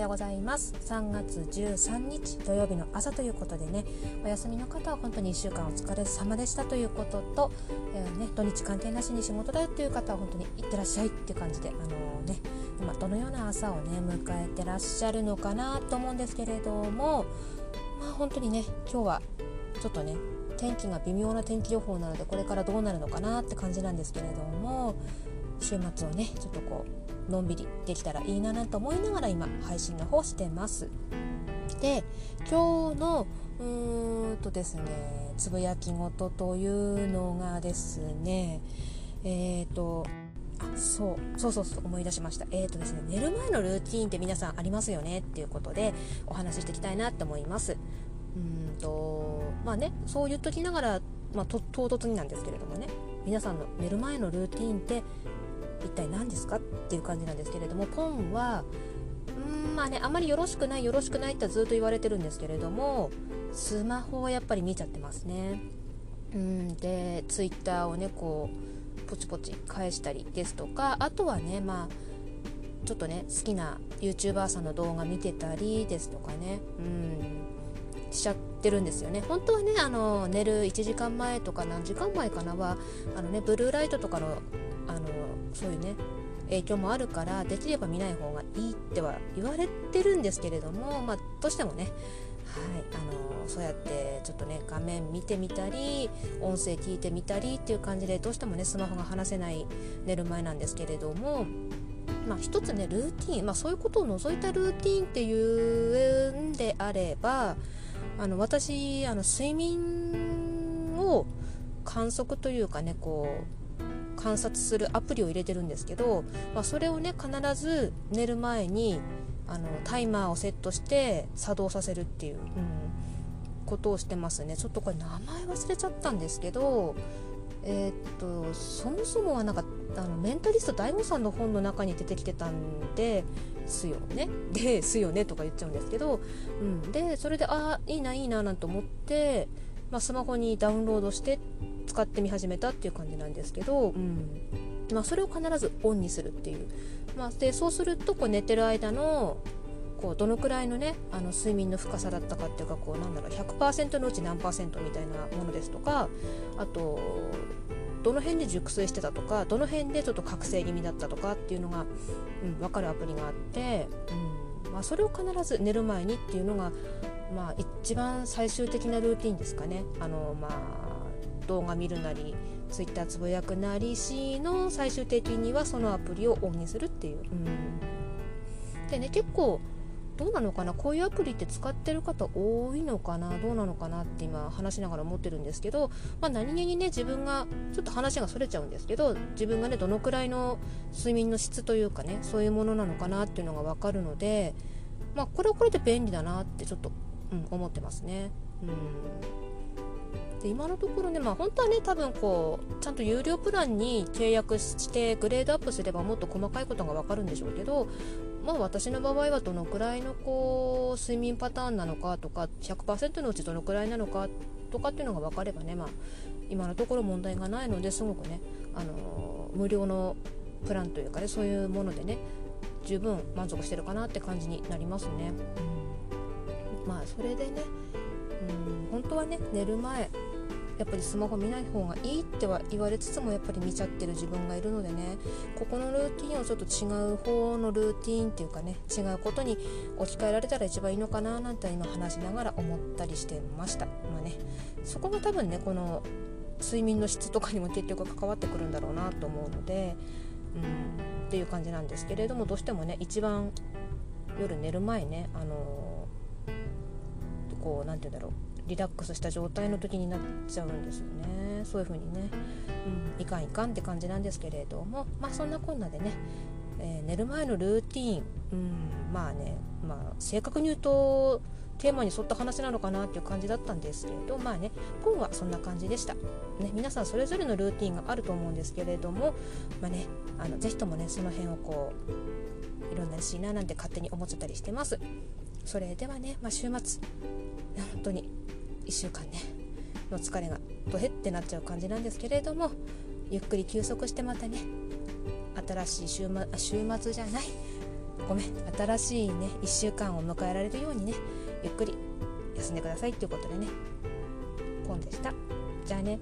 ようございます。3月13日土曜日の朝ということでねお休みの方は本当に1週間お疲れ様でしたということと、えー、ね、土日関係なしに仕事だよという方は本当にいってらっしゃいっていう感じで、あのー、ね、今どのような朝をね迎えてらっしゃるのかなと思うんですけれどもまあ本当にね今日はちょっとね天気が微妙な天気予報なのでこれからどうなるのかなって感じなんですけれども週末をねちょっとこうのんびりできたらいいななんて思いながら今配信の方してます。で今日のうーんとですねつぶやき事というのがですねえっ、ー、とあそうそうそうそう思い出しました。えっ、ー、とですね寝る前のルーティンって皆さんありますよねっていうことでお話ししていきたいなって思います。うんとまあねそう言っときながら、まあ、唐突になんですけれどもね皆さんの寝る前のルーティンって一体何ですか？っていう感じなんですけれどもポンはうんまあねあまりよろしくないよろしくないってずっと言われてるんですけれどもスマホはやっぱり見ちゃってますね。うんでツイッターをねこうポチポチ返したりですとかあとはねまあちょっとね好きな YouTuber さんの動画見てたりですとかね。うん。しちゃってるんですよね。本当はねあの寝る1時間前とか何時間前かなはあのねブルーライトとかのあのそういうね影響もあるからできれば見ない方がいいっては言われてるんですけれどもまあどうしてもねはいあのそうやってちょっとね画面見てみたり音声聞いてみたりっていう感じでどうしてもねスマホが離せない寝る前なんですけれどもまあ、一つねルーティン、まあ、そういうことを除いたルーティンっていうんであればあの私あの睡眠を観測というかねこう観察するアプリを入れてるんですけど、まあ、それをね必ず寝る前にあのタイマーをセットして作動させるっていう、うん、ことをしてますね。ちょっとこれ名前忘れちゃったんですけどえー、っとそもそもはなんかあのメンタリスト DAIGO さんの本の中に出てきてたんですよね。ですよねとか言っちゃうんですけど、うん、でそれでああいいないいななんて思って、まあ、スマホにダウンロードして使ってみ始めたっていう感じなんですけど、うん。まあ、それを必ずオンにするっていう、まあ、でそうするとこう寝てる間のこうどのくらいのねあの睡眠の深さだったかっていうかこうなんだろう100%のうち何パーセントみたいなものですとかあとどの辺で熟睡してたとかどの辺でちょっと覚醒気味だったとかっていうのが、うん、分かるアプリがあって、うんまあ、それを必ず寝る前にっていうのが、まあ、一番最終的なルーティンですかね。あのまあ動画見るなりツイッターつぶやくなりしの最終的にはそのアプリをオンにするっていう。うん、でね結構どうなのかな？こういうアプリって使ってる方多いのかな？どうなのかなって今話しながら思ってるんですけど、まあ、何気にね自分がちょっと話がそれちゃうんですけど自分がねどのくらいの睡眠の質というかねそういうものなのかなっていうのが分かるので、まあ、これはこれで便利だなってちょっと、うん、思ってますね。うん。で今のところね、まあ、本当はね多分こうちゃんと有料プランに契約してグレードアップすればもっと細かいことが分かるんでしょうけど、まあ、私の場合はどのくらいのこう睡眠パターンなのかとか100%のうちどのくらいなのかとかっていうのが分かればね、まあ、今のところ問題がないのですごくね、あのー、無料のプランというかねそういうものでね十分満足してるかなって感じになりますね。うん、まあそれでねうん本当はね寝る前やっぱりスマホ見ない方がいいっては言われつつもやっぱり見ちゃってる自分がいるのでね。ここのルーティンをちょっと違う方のルーティンっていうかね違うことに置き換えられたら一番いいのかななんて今話しながら思ったりしてました。まあねそこが多分ねこの睡眠の質とかにも結局関わってくるんだろうなと思うのでうんっていう感じなんですけれどもどうしてもね一番夜寝る前ねあのー、こう何て言うんだろう。リラックスした状態の時になっちゃうんですよね。そういう風にね、うん、いかんいかんって感じなんですけれども。まあそんなこんなでね、えー、寝る前のルーティン、うん、まあね、まあ、正確に言うとテーマに沿った話なのかなっていう感じだったんですけれどまあね本はそんな感じでした、ね、皆さんそれぞれのルーティンがあると思うんですけれどもまあねあのぜひともねその辺をこういろんなしいななんて勝手に思っちゃったりしてます。それではね、まあ、週末本当に1週間ねの疲れがドヘってなっちゃう感じなんですけれどもゆっくり休息してまたね新しい週,、末、週末じゃない。ごめん新しいね1週間を迎えられるようにねゆっくり休んでくださいっていうことでねポンでした。じゃあね。